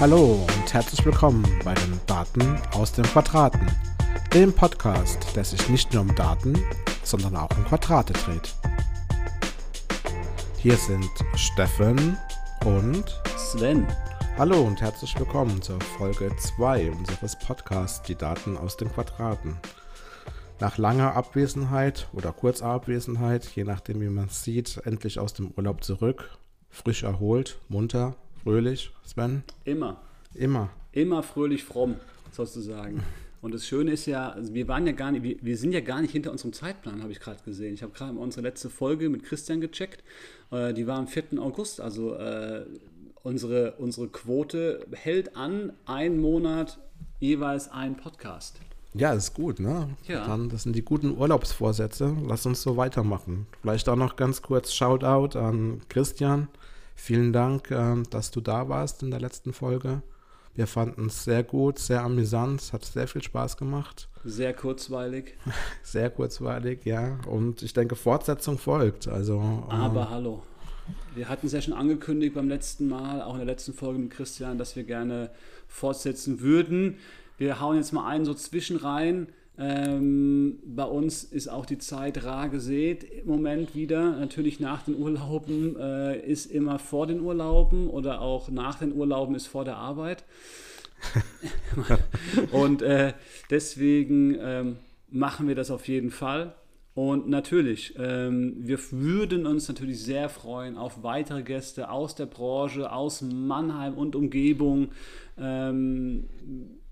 Hallo und herzlich willkommen bei den Daten aus den Quadraten, dem Podcast, der sich nicht nur um Daten, sondern auch um Quadrate dreht. Hier sind Steffen und Sven. Hallo und herzlich willkommen zur Folge 2 unseres Podcasts Die Daten aus den Quadraten. Nach langer Abwesenheit oder kurzer Abwesenheit, je nachdem wie man es sieht, endlich aus dem Urlaub zurück, frisch erholt, munter, fröhlich, Sven? Immer. Immer. Immer fröhlich fromm, sozusagen. Und das Schöne ist ja, also wir waren ja gar nicht, wir, wir sind ja gar nicht hinter unserem Zeitplan, habe ich gerade gesehen. Ich habe gerade unsere letzte Folge mit Christian gecheckt. Äh, die war am 4. August. Also äh, unsere, unsere Quote hält an, ein Monat jeweils ein Podcast. Ja, ist gut, ne? Ja. Dann, das sind die guten Urlaubsvorsätze. Lass uns so weitermachen. Vielleicht auch noch ganz kurz Shoutout an Christian. Vielen Dank, ähm, dass du da warst in der letzten Folge. Wir fanden es sehr gut, sehr amüsant, es hat sehr viel Spaß gemacht. Sehr kurzweilig. Sehr kurzweilig, ja. Und ich denke, Fortsetzung folgt. Also, äh, Aber hallo. Wir hatten es ja schon angekündigt beim letzten Mal, auch in der letzten Folge mit Christian, dass wir gerne fortsetzen würden. Wir hauen jetzt mal einen so zwischen rein. Ähm, bei uns ist auch die Zeit rar gesät im Moment wieder. Natürlich nach den Urlauben äh, ist immer vor den Urlauben oder auch nach den Urlauben ist vor der Arbeit. Und äh, deswegen ähm, machen wir das auf jeden Fall. Und natürlich, ähm, wir würden uns natürlich sehr freuen auf weitere Gäste aus der Branche, aus Mannheim und Umgebung. Ähm,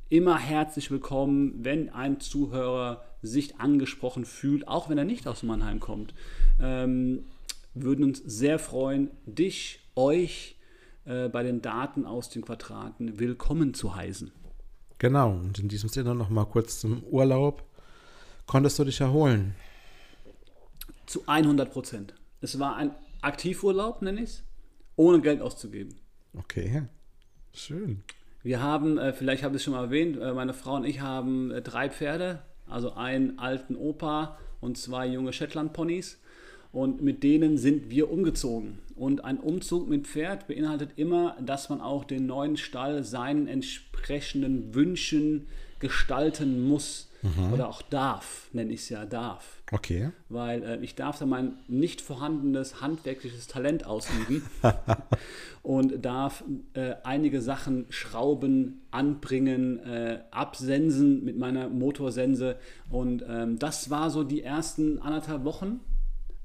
immer herzlich willkommen, wenn ein Zuhörer sich angesprochen fühlt, auch wenn er nicht aus Mannheim kommt. Ähm, würden uns sehr freuen, dich, euch äh, bei den Daten aus den Quadraten willkommen zu heißen. Genau, und in diesem Sinne noch mal kurz zum Urlaub. Konntest du dich erholen? Zu 100 Prozent. Es war ein Aktivurlaub, nenne ich es, ohne Geld auszugeben. Okay, schön. Wir haben, äh, vielleicht habe ich es schon mal erwähnt, äh, meine Frau und ich haben äh, drei Pferde, also einen alten Opa und zwei junge Shetland-Ponys. Und mit denen sind wir umgezogen. Und ein Umzug mit Pferd beinhaltet immer, dass man auch den neuen Stall seinen entsprechenden Wünschen gestalten muss. Oder auch darf, nenne ich es ja, darf. Okay. Weil äh, ich darf da mein nicht vorhandenes handwerkliches Talent ausüben und darf äh, einige Sachen schrauben, anbringen, äh, absensen mit meiner Motorsense. Und ähm, das war so die ersten anderthalb Wochen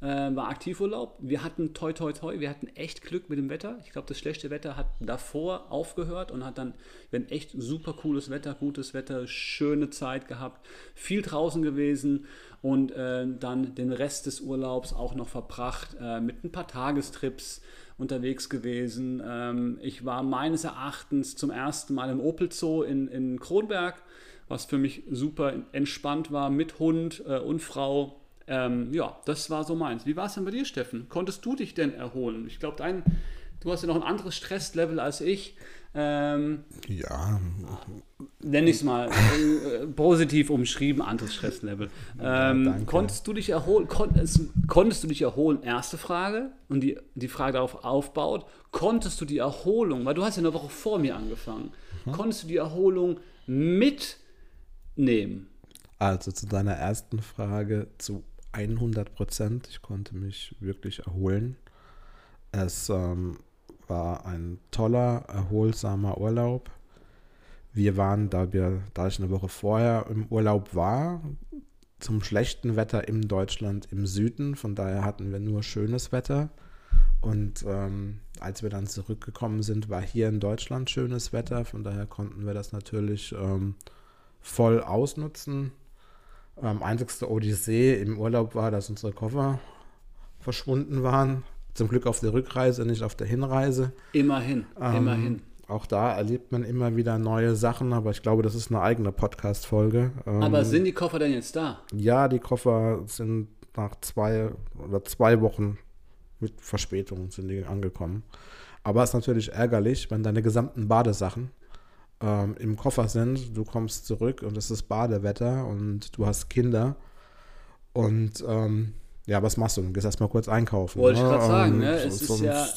äh, war Aktivurlaub. Wir hatten toi toi toi, wir hatten echt Glück mit dem Wetter. Ich glaube, das schlechte Wetter hat davor aufgehört und hat dann, wir echt super cooles Wetter, gutes Wetter, schöne Zeit gehabt, viel draußen gewesen und äh, dann den Rest des Urlaubs auch noch verbracht äh, mit ein paar Tagestrips unterwegs gewesen. Ähm, ich war meines Erachtens zum ersten Mal im Opel Zoo in, in Kronberg, was für mich super entspannt war mit Hund äh, und Frau. Ähm, ja, das war so meins. Wie war es denn bei dir, Steffen? Konntest du dich denn erholen? Ich glaube, dein, du hast ja noch ein anderes Stresslevel als ich. Ähm, Ja, nenne ich es mal äh, positiv umschrieben, anderes Stresslevel. Ähm, danke. konntest du dich erholen? Konntest, konntest du dich erholen? Erste Frage. Und die, die Frage darauf aufbaut, konntest du die Erholung, weil du hast ja eine Woche vor mir angefangen, konntest du die Erholung mitnehmen? also zu deiner ersten Frage zu 100 Prozent. Ich konnte mich wirklich erholen. Es ähm, war ein toller, erholsamer Urlaub. Wir waren, da, wir, da ich eine Woche vorher im Urlaub war, zum schlechten Wetter in Deutschland im Süden. Von daher hatten wir nur schönes Wetter. Und ähm, als wir dann zurückgekommen sind, war hier in Deutschland schönes Wetter. Von daher konnten wir das natürlich ähm, voll ausnutzen. Ähm, einzigste Odyssee im Urlaub war, dass unsere Koffer verschwunden waren. Zum Glück auf der Rückreise, nicht auf der Hinreise. Immerhin, Ähm, immerhin. Auch da erlebt man immer wieder neue Sachen, aber ich glaube, das ist eine eigene Podcast-Folge. Ähm, Aber sind die Koffer denn jetzt da? ja, die Koffer sind nach zwei oder zwei Wochen mit Verspätung sind die angekommen. Aber es ist natürlich ärgerlich, wenn deine gesamten Badesachen ähm, im Koffer sind, du kommst zurück und es ist Badewetter und du hast Kinder und ähm, ja, was machst du? Du gehst erstmal kurz einkaufen. Wollte ich ne? grad sagen, Und ne? Es ist ja-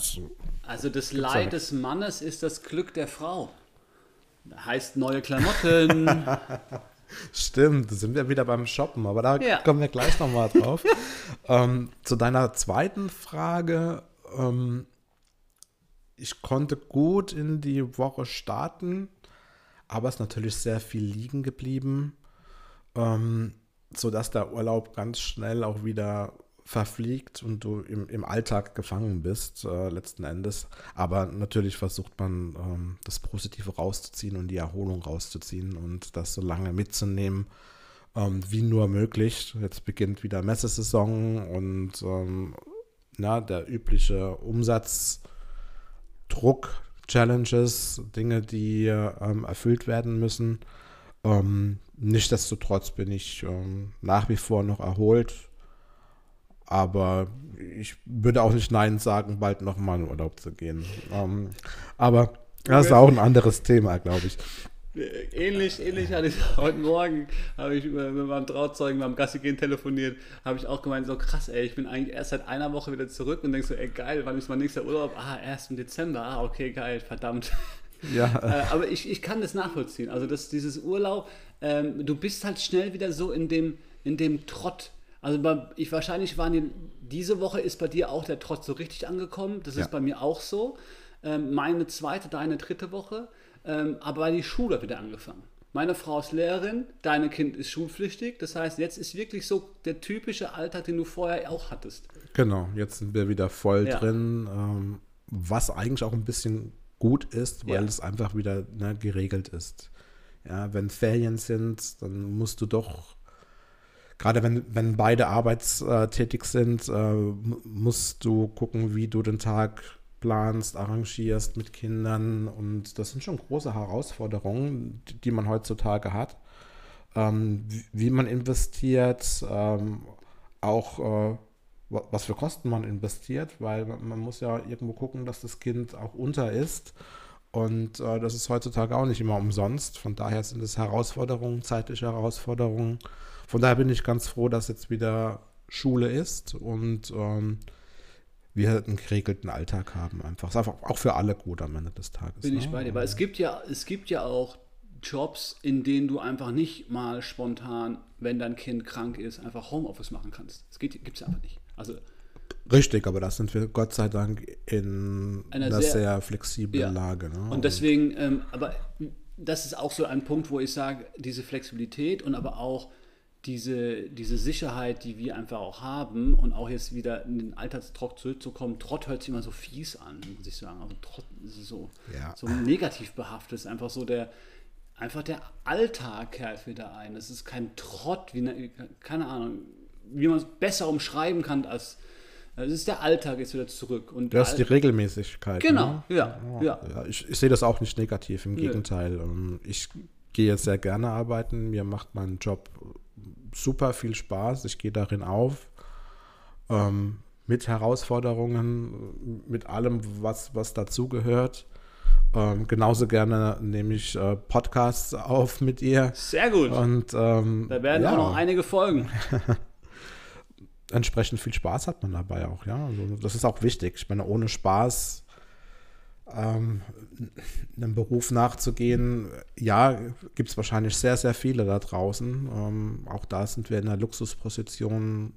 Also das Leid des Mannes ist das Glück der Frau. Heißt neue Klamotten. Stimmt, da sind wir wieder beim Shoppen, aber da Ja. kommen wir gleich nochmal drauf. ähm, zu deiner zweiten Frage. Ähm, ich konnte gut in die Woche starten, aber es ist natürlich sehr viel liegen geblieben, ähm, sodass der Urlaub ganz schnell auch wieder verfliegt und du im, im Alltag gefangen bist, äh, letzten Endes. Aber natürlich versucht man, ähm, das Positive rauszuziehen und die Erholung rauszuziehen und das so lange mitzunehmen, ähm, wie nur möglich. Jetzt beginnt wieder Messesaison und ähm, na, der übliche Umsatzdruck, Challenges, Dinge, die ähm, erfüllt werden müssen. Ähm, nichtsdestotrotz bin ich ähm, nach wie vor noch erholt. Aber ich würde auch nicht Nein sagen, bald nochmal in Urlaub zu gehen. Ähm, aber das ist auch ein anderes Thema, glaube ich. Äh, Ähnlich, ähnlich hatte ich heute Morgen, habe ich mit meinem Trauzeugen beim Gassi gehen telefoniert, habe ich auch gemeint, so krass, ey, ich bin eigentlich erst seit einer Woche wieder zurück und denkst so, ey, geil, wann ist mein nächster Urlaub? Ah, erst im Dezember, ah, okay, geil, verdammt. Ja, äh, aber ich, ich kann das nachvollziehen. Also das, dieses Urlaub, ähm, du bist halt schnell wieder so in dem, in dem Trott. Also bei, ich wahrscheinlich waren die, diese Woche ist bei dir auch der Trott so richtig angekommen. Das Ja. ist bei mir auch so. Ähm, meine zweite, deine dritte Woche. Ähm, aber die Schule hat wieder angefangen. Meine Frau ist Lehrerin, deine Kind ist schulpflichtig. Das heißt, jetzt ist wirklich so der typische Alltag, den du vorher auch hattest. Genau, jetzt sind wir wieder voll Ja. drin, ähm, was eigentlich auch ein bisschen gut ist, weil Ja. es einfach wieder ne, geregelt ist. Ja, wenn Ferien sind, dann musst du doch, gerade wenn, wenn beide arbeitstätig sind, äh, mu- musst du gucken, wie du den Tag planst, arrangierst mit Kindern und das sind schon große Herausforderungen, die, man heutzutage hat. Ähm, wie, wie man investiert, ähm, auch äh, wa- was für Kosten man investiert, weil man, man muss ja irgendwo gucken, dass das Kind auch unter ist. Und äh, das ist heutzutage auch nicht immer umsonst. Von daher sind es Herausforderungen, zeitliche Herausforderungen. Von daher bin ich ganz froh, dass jetzt wieder Schule ist und ähm, wir einen geregelten Alltag haben. Einfach. Ist einfach auch für alle gut am Ende des Tages. Bin ich ne? bei dir. Weil es gibt ja, es gibt ja auch Jobs, in denen du einfach nicht mal spontan, wenn dein Kind krank ist, einfach Homeoffice machen kannst. Das gibt es einfach nicht. Also Richtig, aber da sind wir Gott sei Dank in Einer einer sehr- sehr, flexiblen Ja. Lage. Ne? Und deswegen, ähm, aber das ist auch so ein Punkt, wo ich sage, diese Flexibilität und aber auch diese, diese Sicherheit, die wir einfach auch haben und auch jetzt wieder in den Alltagstrott zurückzukommen, Trott hört sich immer so fies an, muss ich sagen. Also Trott ist so, Ja. so negativ behaftet. Ist einfach so der, einfach der Alltag kehrt wieder ein. Es ist kein Trott, wie eine, keine Ahnung, wie man es besser umschreiben kann als, es ist der Alltag ist wieder zurück. Und Das ist die Regelmäßigkeit. Genau, ne? ja, ja. Ja, ich, ich sehe das auch nicht negativ, im. Gegenteil. Ähm, Ich gehe sehr gerne arbeiten. Mir macht mein Job super viel Spaß. Ich gehe darin auf. Ähm, mit Herausforderungen, mit allem, was, was dazugehört. Ähm, genauso gerne nehme ich äh, Podcasts auf mit ihr. Sehr gut. Und ähm, Da werden ja, auch noch einige Folgen. entsprechend viel Spaß hat man dabei auch, ja. Also das ist auch wichtig. Ich meine, ohne Spaß ähm, einem Beruf nachzugehen, ja, gibt es wahrscheinlich sehr, sehr viele da draußen. Ähm, auch da sind wir in einer Luxusposition,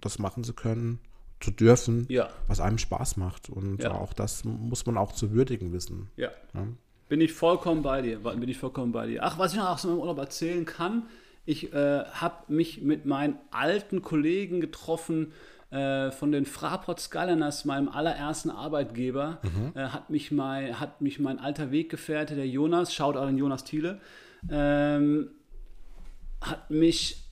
das machen zu können, zu dürfen, Ja, was einem Spaß macht. Und Ja. auch das muss man auch zu würdigen wissen. ja. Ja. Bin ich vollkommen bei dir. Bin ich vollkommen bei dir. Ach, was ich noch aus meinem Urlaub erzählen kann, ich äh, habe mich mit meinen alten Kollegen getroffen äh, von den Fraport Skyliners, meinem allerersten Arbeitgeber. Äh, hat, mich mein, hat mich mein alter Weggefährte, der Jonas, schaut auch an Jonas Thiele, ähm, hat mich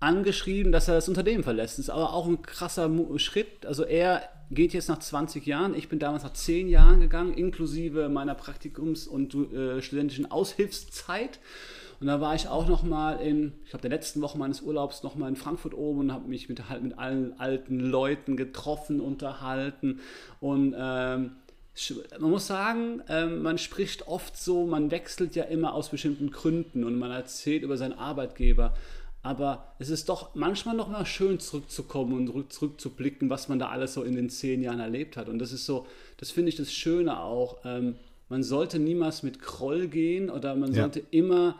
angeschrieben, dass er das Unternehmen verlässt. Das ist aber auch ein krasser Schritt. Also er geht jetzt nach 20 Jahren. Ich bin damals nach 10 Jahren gegangen, inklusive meiner Praktikums- und äh, studentischen Aushilfszeit. Und da war ich auch noch mal in, ich glaube, der letzten Woche meines Urlaubs noch mal in Frankfurt oben und habe mich mit, halt mit allen alten Leuten getroffen, unterhalten und ähm, man muss sagen, ähm, man spricht oft so, man wechselt ja immer aus bestimmten Gründen und man erzählt über seinen Arbeitgeber. Aber es ist doch manchmal noch mal schön zurückzukommen und zurück, zurückzublicken, was man da alles so in den zehn Jahren erlebt hat. Und das ist so, das finde ich das Schöne auch. Ähm, man sollte niemals mit Kroll gehen oder man Ja. sollte immer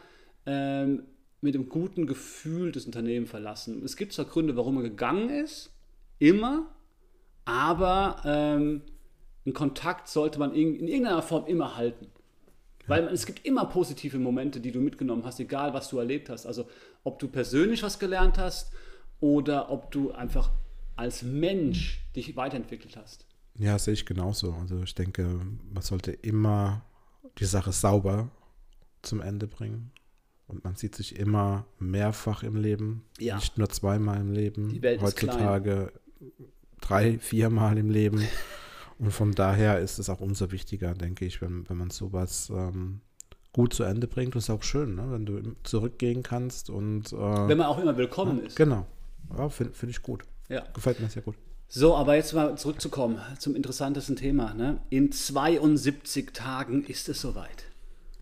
ähm, mit einem guten Gefühl das Unternehmen verlassen. Es gibt zwar Gründe, warum er gegangen ist, immer, aber ähm, einen Kontakt sollte man in, in irgendeiner Form immer halten. Weil es gibt immer positive Momente, die du mitgenommen hast, egal was du erlebt hast. Also ob du persönlich was gelernt hast oder ob du einfach als Mensch dich weiterentwickelt hast. Ja, sehe ich genauso. Also ich denke, man sollte immer die Sache sauber zum Ende bringen. Und man sieht sich immer mehrfach im Leben, Ja. nicht nur zweimal im Leben. Die Welt ist Heutzutage drei, viermal im Leben. Und von daher ist es auch umso wichtiger, denke ich, wenn, wenn man sowas ähm, gut zu Ende bringt. Das ist auch schön, ne? wenn du zurückgehen kannst und äh, Wenn man auch immer willkommen ist. genau. Ja, Finde find ich gut. Ja. Gefällt mir sehr gut. So, aber jetzt mal zurückzukommen zum interessantesten Thema. Ne? In 72 Tagen ist es soweit.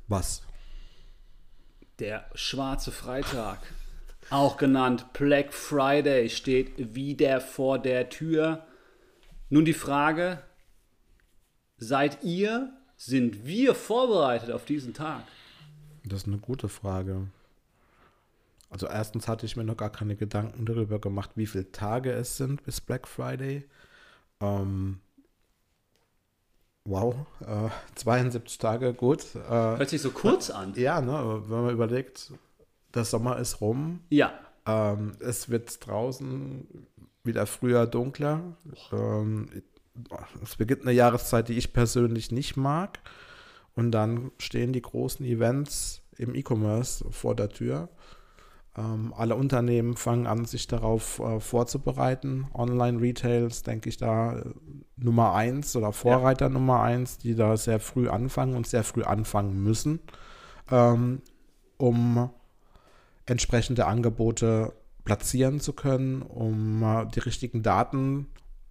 Was? Der schwarze Freitag, auch genannt Black Friday, steht wieder vor der Tür. Nun die Frage, seid ihr, sind wir vorbereitet auf diesen Tag? Das ist eine gute Frage. Also erstens hatte ich mir noch gar keine Gedanken darüber gemacht, wie viele Tage es sind bis Black Friday. Ähm, wow, äh, 72 Tage, gut. Äh, Hört sich so kurz an. ja, ne, wenn man überlegt, der Sommer ist rum, Ja, ähm, es wird draußen wieder früher dunkler. Ähm, es beginnt eine Jahreszeit, die ich persönlich nicht mag. Und dann stehen die großen Events im E-Commerce vor der Tür. Ähm, alle Unternehmen fangen an, sich darauf äh, vorzubereiten. Online-Retails, denke ich, da Nummer eins oder Vorreiter Nummer eins, die da sehr früh anfangen und sehr früh anfangen müssen, ähm, um entsprechende Angebote platzieren zu können, um äh, die richtigen Daten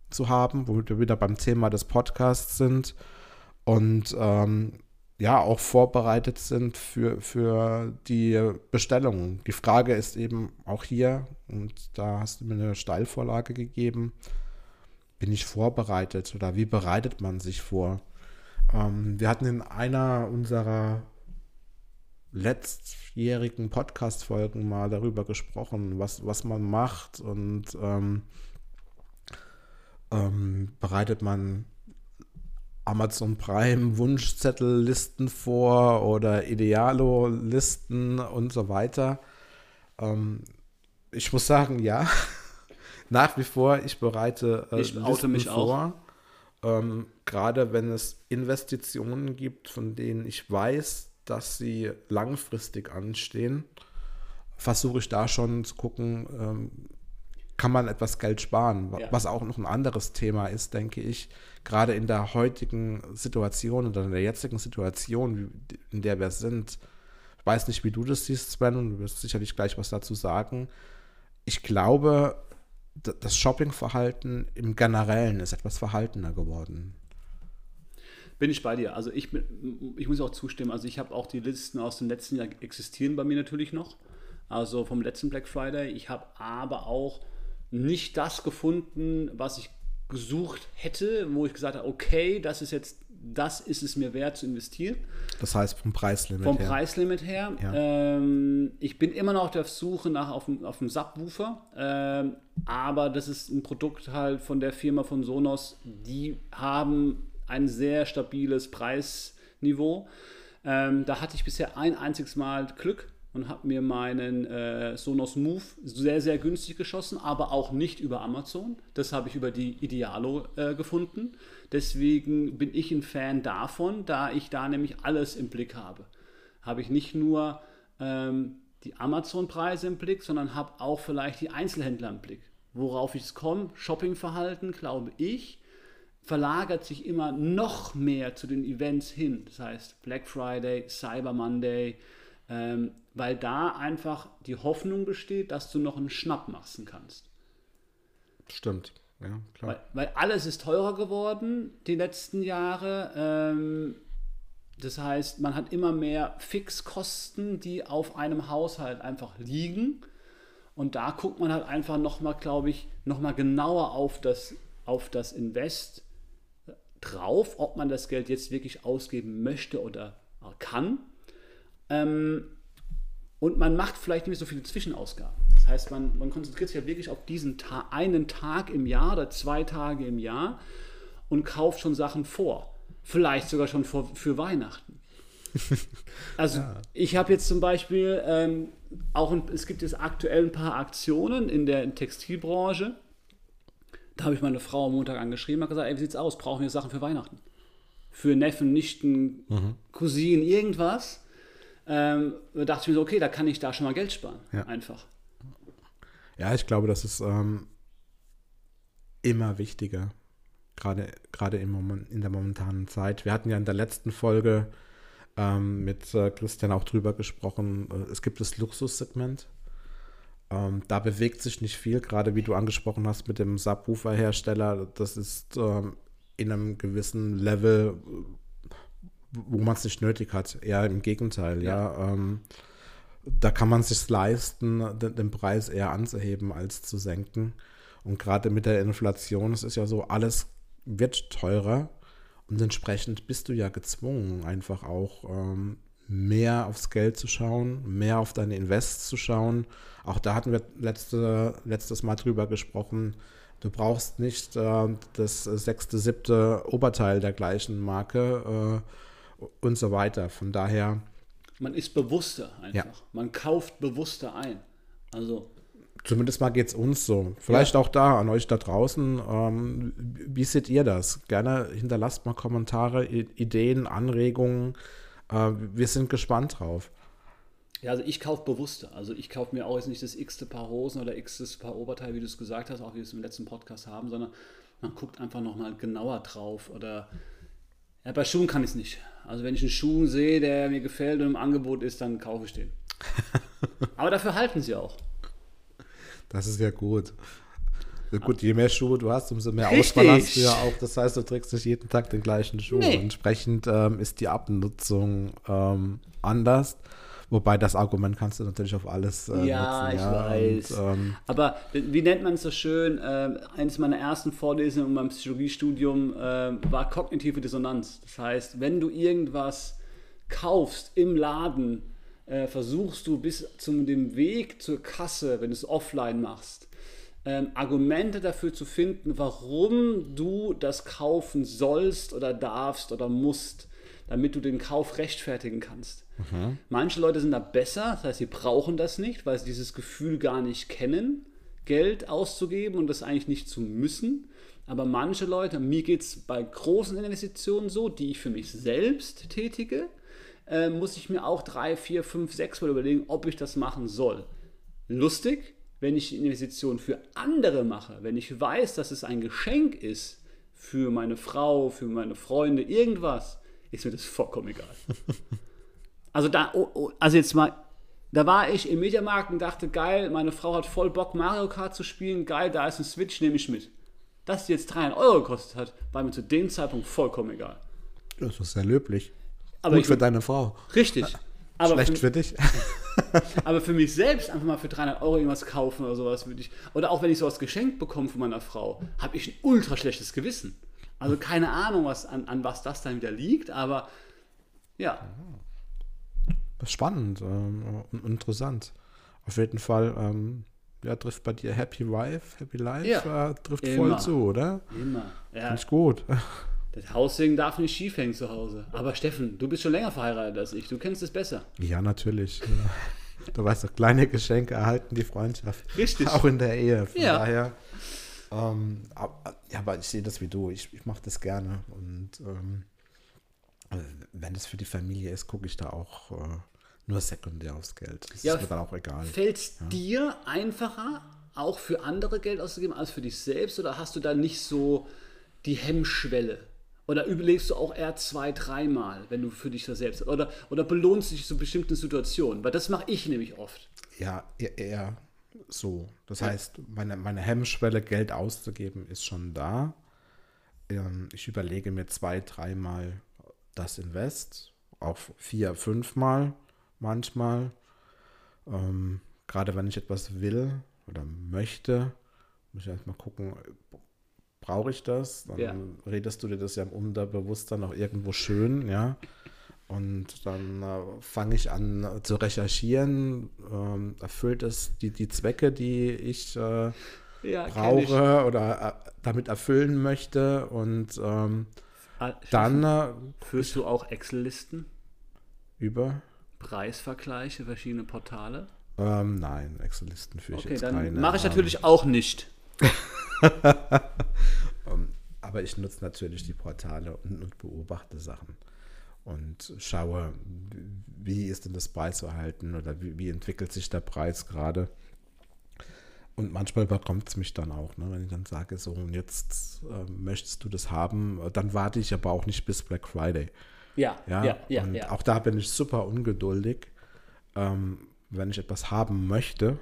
zu haben, womit wir wieder beim Thema des Podcasts sind und ähm, ja auch vorbereitet sind für, für die Bestellungen. Die Frage ist eben auch hier, und da hast du mir eine Steilvorlage gegeben, bin ich vorbereitet oder wie bereitet man sich vor? Ähm, wir hatten in einer unserer letztjährigen Podcast-Folgen mal darüber gesprochen, was, was man macht und ähm, ähm, bereitet man Amazon Prime Wunschzettellisten vor oder Idealo-Listen und so weiter. Ähm, ich muss sagen, ja, nach wie vor, ich bereite äh, Ich oute mich auch. vor. Ähm, gerade wenn es Investitionen gibt, von denen ich weiß, dass sie langfristig anstehen, versuche ich da schon zu gucken, ähm, kann man etwas Geld sparen. Ja. Was auch noch ein anderes Thema ist, denke ich, gerade in der heutigen Situation oder in der jetzigen Situation, in der wir sind. Ich weiß nicht, wie du das siehst, Sven, und du wirst sicherlich gleich was dazu sagen. Ich glaube, das Shoppingverhalten im Generellen ist etwas verhaltener geworden. Bin ich bei dir. Also ich, ich muss auch zustimmen. Also ich habe auch die Listen aus dem letzten Jahr existieren bei mir natürlich noch. Also vom letzten Black Friday. Ich habe aber auch nicht das gefunden, was ich gesucht hätte, wo ich gesagt habe, okay, das ist jetzt, das ist es mir wert zu investieren. Das heißt vom Preislimit Vom her. Preislimit her. Ja. Ähm, ich bin immer noch auf der Suche nach auf dem, auf dem Subwoofer, ähm, aber das ist ein Produkt halt von der Firma von Sonos. Die haben ein sehr stabiles Preisniveau. Ähm, da hatte ich bisher ein einziges Mal Glück und habe mir meinen äh, Sonos Move sehr, sehr günstig geschossen, aber auch nicht über Amazon. Das habe ich über die Idealo äh, gefunden. Deswegen bin ich ein Fan davon, da ich da nämlich alles im Blick habe. Habe ich nicht nur ähm, die Amazon-Preise im Blick, sondern habe auch vielleicht die Einzelhändler im Blick. Worauf ich es komme, Shoppingverhalten, glaube ich, verlagert sich immer noch mehr zu den Events hin. Das heißt Black Friday, Cyber Monday, ähm, weil da einfach die Hoffnung besteht, dass du noch einen Schnapp machen kannst. Stimmt. Ja, klar. Weil, weil alles ist teurer geworden die letzten Jahre. Ähm, das heißt, man hat immer mehr Fixkosten, die auf einem Haushalt einfach liegen. Und da guckt man halt einfach nochmal, glaube ich, nochmal genauer auf das, auf das Invest. drauf, ob man das Geld jetzt wirklich ausgeben möchte oder kann. Ähm, und man macht vielleicht nicht so viele Zwischenausgaben. Das heißt, man, man konzentriert sich ja wirklich auf diesen Ta einen Tag im Jahr oder zwei Tage im Jahr und kauft schon Sachen vor. Vielleicht sogar schon vor, für Weihnachten. Also ja. ich habe jetzt zum Beispiel ähm, auch, ein, es gibt jetzt aktuell ein paar Aktionen in der Textilbranche. Da habe ich meine Frau am Montag angeschrieben und gesagt, ey, wie sieht's aus? Brauchen wir Sachen für Weihnachten? Für Neffen, Nichten, mhm. Cousinen, irgendwas. Ähm, da dachte ich mir so, okay, da kann ich da schon mal Geld sparen. Ja. Einfach. Ja, ich glaube, das ist ähm, immer wichtiger. Gerade, gerade im in der momentanen Zeit. Wir hatten ja in der letzten Folge ähm, mit äh, Christian auch drüber gesprochen. Äh, es gibt das Luxussegment. Ähm, da bewegt sich nicht viel, gerade wie du angesprochen hast mit dem Subwoofer-Hersteller. Das ist ähm, in einem gewissen Level, wo man es nicht nötig hat. Eher im Gegenteil, ja. ja ähm, da kann man sich leisten, den, den, Preis eher anzuheben als zu senken. Und gerade mit der Inflation, es ist ja so, alles wird teurer. Und entsprechend bist du ja gezwungen, einfach auch ähm, mehr aufs Geld zu schauen, mehr auf deine Invests zu schauen. Auch da hatten wir letzte, letztes Mal drüber gesprochen. Du brauchst nicht äh, das sechste, siebte Oberteil der gleichen Marke äh, und so weiter. Von daher. Man ist bewusster einfach. Ja. Man kauft bewusster ein. Also Zumindest mal geht es uns so. Vielleicht ja. auch da an euch da draußen. Ähm, wie seht ihr das? Gerne hinterlasst mal Kommentare, Ideen, Anregungen. Äh, wir sind gespannt drauf. Ja, also ich kaufe bewusster. Also ich kaufe mir auch jetzt nicht das x-te Paar Hosen oder x-te Paar Oberteil, wie du es gesagt hast, auch wie wir es im letzten Podcast haben, sondern man guckt einfach nochmal genauer drauf. Oder ja, bei Schuhen kann ich es nicht. Also wenn ich einen Schuh sehe, der mir gefällt und im Angebot ist, dann kaufe ich den. Aber dafür halten sie auch. Das ist ja gut. Gut, je mehr Schuhe du hast, umso mehr Richtig. Auswahl hast du ja auch. Das heißt, du trägst nicht jeden Tag den gleichen Schuh. Nee. Entsprechend ähm, ist die Abnutzung ähm, anders. Wobei das Argument kannst du natürlich auf alles äh, ja, nutzen. Ich ja, weiß. ähm, Aber wie nennt man es so schön? Äh, eines meiner ersten Vorlesungen in meinem Psychologiestudium äh, war kognitive Dissonanz. Das heißt, wenn du irgendwas kaufst im Laden, äh, versuchst du bis zum dem Weg zur Kasse, wenn du es offline machst, ähm, Argumente dafür zu finden, warum du das kaufen sollst oder darfst oder musst, damit du den Kauf rechtfertigen kannst. Manche Leute sind da besser, das heißt, sie brauchen das nicht, weil sie dieses Gefühl gar nicht kennen, Geld auszugeben und das eigentlich nicht zu müssen. Aber manche Leute, mir geht es bei großen Investitionen so, die ich für mich selbst tätige, äh, muss ich mir auch drei, vier, fünf, sechs Mal überlegen, ob ich das machen soll. Lustig, wenn ich die Investition für andere mache, wenn ich weiß, dass es ein Geschenk ist für meine Frau, für meine Freunde, irgendwas, ist mir das vollkommen egal. Also da, oh, oh, also jetzt mal, da war ich im Mediamarkt und dachte, geil, meine Frau hat voll Bock Mario Kart zu spielen, geil, da ist ein Switch, nehme ich mit. Dass die jetzt 300 Euro gekostet hat, war mir zu dem Zeitpunkt vollkommen egal. Das ist sehr löblich. Aber Gut für deine Frau. Richtig. Aber Schlecht für, für dich. aber für mich selbst einfach mal für 300 Euro irgendwas kaufen oder sowas würde ich. Oder auch wenn ich sowas geschenkt bekomme von meiner Frau, habe ich ein ultra schlechtes Gewissen. Also keine Ahnung, was, an, an was das dann wieder liegt, aber ja. Das spannend ähm, interessant. Auf jeden Fall, ähm, ja, trifft bei dir Happy Wife, Happy Life, ja. äh, trifft Immer. voll zu, oder? Immer. Ja. Finde ich gut. Das Haussegen darf nicht schief hängen zu Hause. Aber Steffen, du bist schon länger verheiratet als ich. Du kennst es besser. Ja, natürlich. du weißt doch, kleine Geschenke erhalten die Freundschaft. Richtig. Auch in der Ehe. Von ja. daher. Ähm, aber, ja, aber ich sehe das wie du. Ich, ich mache das gerne. Und ähm, wenn es für die Familie ist, gucke ich da auch äh, nur sekundär aufs Geld. Das ja, ist mir dann auch egal. Fällt es ja. dir einfacher, auch für andere Geld auszugeben, als für dich selbst? Oder hast du da nicht so die Hemmschwelle? Oder überlegst du auch eher zwei, dreimal, wenn du für dich das selbst oder oder belohnst dich zu bestimmten Situationen, weil das mache ich nämlich oft. Ja, eher, eher so. Das ja. heißt, meine, meine Hemmschwelle, Geld auszugeben, ist schon da. Ähm, ich überlege mir zwei, dreimal das Invest, auch vier, fünfmal manchmal. Ähm, gerade wenn ich etwas will oder möchte, muss ich erstmal gucken, brauche ich das? Dann Ja. redest du dir das ja im Unterbewusstsein noch irgendwo schön, ja. Und dann äh, fange ich an zu recherchieren. Ähm, erfüllt es die, die Zwecke, die ich äh, Ja, brauche oder äh, damit erfüllen möchte. Und ähm, ich. Ah, dann äh, Führst du auch Excel-Listen, über. Preisvergleiche, verschiedene Portale? Ähm, nein, Excel-Listen führe ich Okay, jetzt dann keine. mache ich ähm, natürlich auch nicht. Aber ich nutze natürlich die Portale und, und beobachte Sachen und schaue, wie ist denn das Preisverhalten oder wie, wie entwickelt sich der Preis gerade. Und manchmal überkommt es mich dann auch, ne, wenn ich dann sage, so, und jetzt äh, möchtest du das haben, dann warte ich aber auch nicht bis Black Friday. Ja, Ja, ja, ja. und ja. auch da bin ich super ungeduldig. Ähm, wenn ich etwas haben möchte,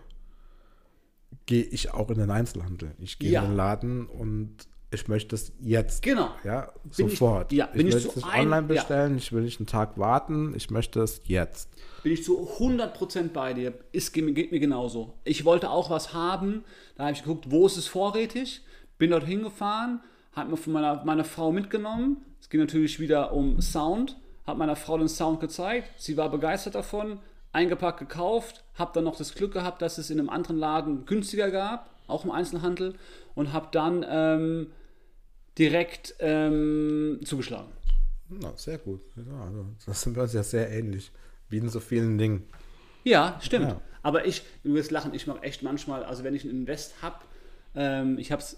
gehe ich auch in den Einzelhandel. Ich gehe Ja. in den Laden und ich möchte es jetzt. Genau. Ja, Bin ich- sofort. ja, bin ich möchte es ein- online ja. bestellen, ich will nicht einen Tag warten, ich möchte es jetzt. Bin ich zu 100% bei dir. Ist, geht mir- geht mir genauso. Ich wollte auch was haben. Da habe ich geguckt, wo ist es vorrätig. Bin dort hingefahren, habe mir von meiner, meiner Frau mitgenommen. Es ging natürlich wieder um Sound. Habe meiner Frau den Sound gezeigt. Sie war begeistert davon. Eingepackt, gekauft. Habe dann noch das Glück gehabt, dass es in einem anderen Laden günstiger gab. Auch im Einzelhandel. Und habe dann ähm, direkt ähm, zugeschlagen. Na, sehr gut. Ja, also, das sind wir uns ja sehr ähnlich. Wie in so vielen Dingen. Ja, stimmt. Ja. Aber ich, du wirst lachen, ich mache echt manchmal, also wenn ich ein Invest habe, ähm, ich habe es,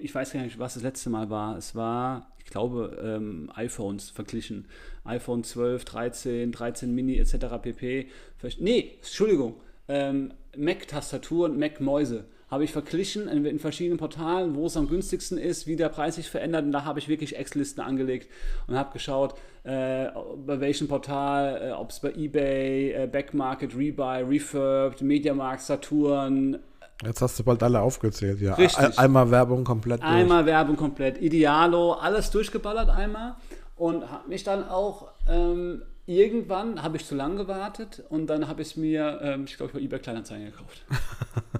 ich weiß gar nicht, was das letzte Mal war. Es war, ich glaube, ähm, iPhones verglichen. iPhone 12, 13, 13 Mini etc. pp. Vielleicht, nee, Entschuldigung, ähm, Mac-Tastaturen, Mac-Mäuse habe ich verglichen in, in verschiedenen Portalen, wo es am günstigsten ist, wie der Preis sich verändert. Und da habe ich wirklich Excel-Listen angelegt und habe geschaut, äh, bei welchem Portal, äh, ob es bei eBay, äh, Backmarket, Rebuy, Refurbed, Mediamarkt, Saturn, Jetzt hast du bald alle aufgezählt, ja. Richtig. Ein- Einmal Werbung komplett durch. Einmal Werbung komplett, Idealo, alles durchgeballert einmal und habe mich dann auch ähm, irgendwann habe ich zu lange gewartet und dann habe ich es mir, ähm, ich glaube, ich eBay Kleinanzeigen gekauft.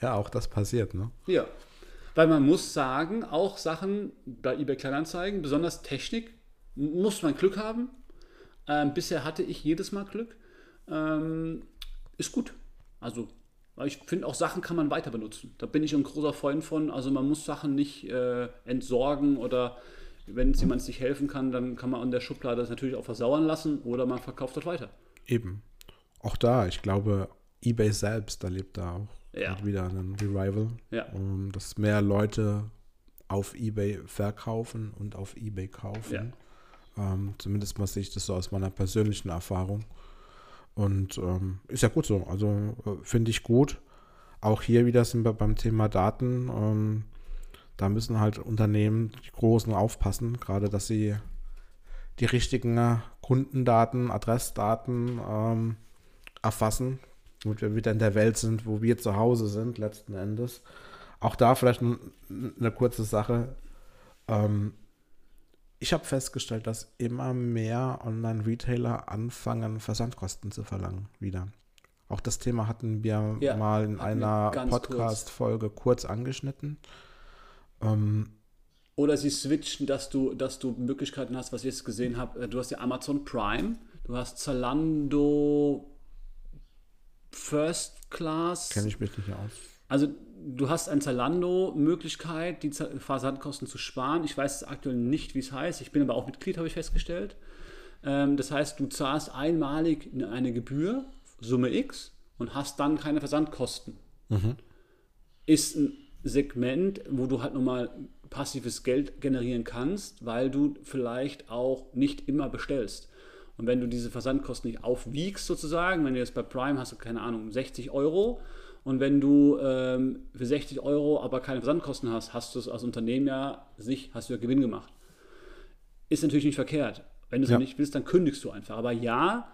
Ja, auch das passiert, ne? Ja, weil man muss sagen, auch Sachen bei eBay Kleinanzeigen, besonders Technik, muss man Glück haben. Ähm, bisher hatte ich jedes Mal Glück. Ähm, ist gut. Also, weil ich finde, auch Sachen kann man weiter benutzen. Da bin ich ein großer Freund von. Also, man muss Sachen nicht äh, entsorgen oder wenn es jemand nicht helfen kann, dann kann man an der Schublade das natürlich auch versauern lassen oder man verkauft das weiter. Eben. Auch da, ich glaube, eBay selbst erlebt da auch Ja. wieder einen Revival. Ja. Um, dass mehr Leute auf eBay verkaufen und auf eBay kaufen. Ähm, zumindest mal sehe ich das so aus meiner persönlichen Erfahrung. Und ähm, ist ja gut so. Also äh, finde ich gut. Auch hier wieder sind wir beim Thema Daten. Ähm, da müssen halt Unternehmen, die Großen, aufpassen, gerade dass sie die richtigen äh, Kundendaten, Adressdaten ähm, erfassen, damit wir wieder in der Welt sind, wo wir zu Hause sind, letzten Endes. Auch da vielleicht eine kurze Sache. Ähm, ich habe festgestellt, dass immer mehr Online-Retailer anfangen, Versandkosten zu verlangen wieder. Auch das Thema hatten wir Ja, mal in einer ganz kurz. Podcast-Folge kurz angeschnitten. Ähm, Oder sie switchen, dass du, dass du Möglichkeiten hast, was ich jetzt gesehen habe. Du hast ja Amazon Prime, du hast Zalando First Class. Kenne ich mich nicht aus. Also du hast ein Zalando-Möglichkeit, die Z- Versandkosten zu sparen. Ich weiß aktuell nicht, wie es heißt. Ich bin aber auch Mitglied, habe ich festgestellt. Ähm, das heißt, du zahlst einmalig eine Gebühr, Summe X, und hast dann keine Versandkosten. Ist ein Segment, wo du halt nochmal passives Geld generieren kannst, weil du vielleicht auch nicht immer bestellst. Und wenn du diese Versandkosten nicht aufwiegst, sozusagen, wenn du jetzt bei Prime hast, du keine Ahnung, 60 Euro, und wenn du ähm, für 60 Euro aber keine Versandkosten hast, hast du es als Unternehmen ja sich, hast du ja Gewinn gemacht. Ist natürlich nicht verkehrt. Wenn du es Ja. nicht willst, dann kündigst du einfach. Aber ja,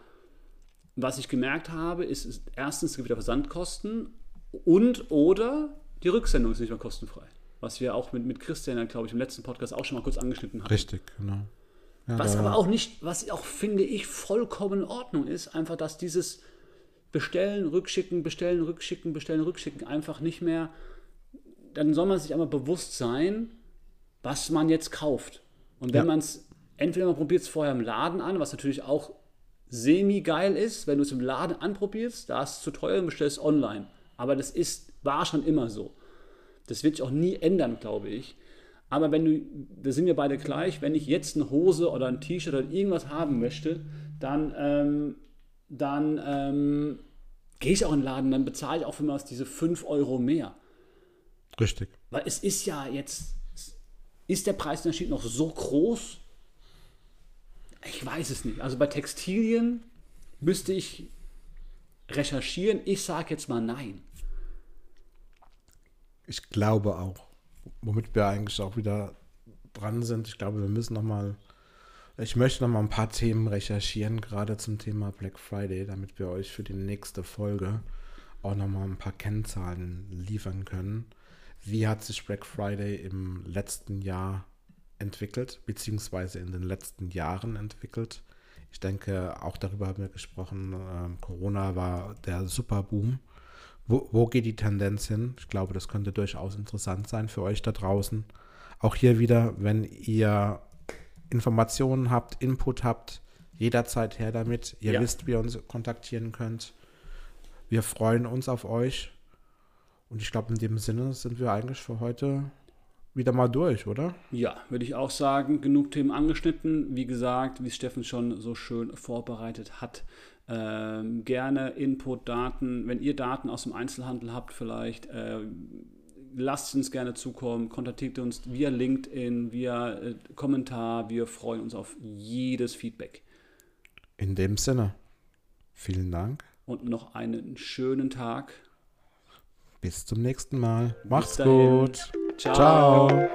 was ich gemerkt habe, ist, ist erstens es gibt wieder Versandkosten und oder die Rücksendung ist nicht mehr kostenfrei. Was wir auch mit, mit Christian, glaube ich, im letzten Podcast auch schon mal kurz angeschnitten haben. Richtig, genau. Ja, Was aber auch nicht, was auch finde ich vollkommen in Ordnung ist, einfach, dass dieses Bestellen, Rückschicken, Bestellen, Rückschicken, Bestellen, Rückschicken einfach nicht mehr dann soll man sich aber bewusst sein, was man jetzt kauft. Und wenn Ja. man es, entweder man probiert es vorher im Laden an, was natürlich auch semi-geil ist, wenn du es im Laden anprobierst, da ist es zu teuer und bestellst online. Aber das ist, war schon immer so. Das wird sich auch nie ändern, glaube ich. Aber wenn du, da sind wir beide gleich, wenn ich jetzt eine Hose oder ein T-Shirt oder irgendwas haben möchte, dann, ähm, dann ähm, gehe ich auch in den Laden, dann bezahle ich auch für was diese 5 Euro mehr. Richtig. Weil es ist ja jetzt, ist der Preisunterschied noch so groß? Ich weiß es nicht. Also bei Textilien müsste ich recherchieren. Ich sage jetzt mal nein. Ich glaube auch, womit wir eigentlich auch wieder dran sind. Ich glaube, wir müssen noch mal, ich möchte noch mal ein paar Themen recherchieren, gerade zum Thema Black Friday, damit wir euch für die nächste Folge auch noch mal ein paar Kennzahlen liefern können. Wie hat sich Black Friday im letzten Jahr entwickelt, beziehungsweise in den letzten Jahren entwickelt? Ich denke, auch darüber haben wir gesprochen. Ähm, Corona war der Superboom. Wo, wo geht die Tendenz hin? Ich glaube, das könnte durchaus interessant sein für euch da draußen. Auch hier wieder, wenn ihr Informationen habt, Input habt, jederzeit her damit. Ihr Ja. wisst, wie ihr uns kontaktieren könnt. Wir freuen uns auf euch. Und ich glaube, in dem Sinne sind wir eigentlich für heute wieder mal durch, oder? Ja, würde ich auch sagen, genug Themen angeschnitten. Wie gesagt, wie Steffen schon so schön vorbereitet hat. Ähm, gerne Input, Daten. Wenn ihr Daten aus dem Einzelhandel habt, vielleicht äh, lasst uns gerne zukommen, kontaktiert uns via LinkedIn, via äh, Kommentar. Wir freuen uns auf jedes Feedback. In dem Sinne, vielen Dank. Und noch einen schönen Tag. Bis zum nächsten Mal. Macht's gut. Ciao. Ciao.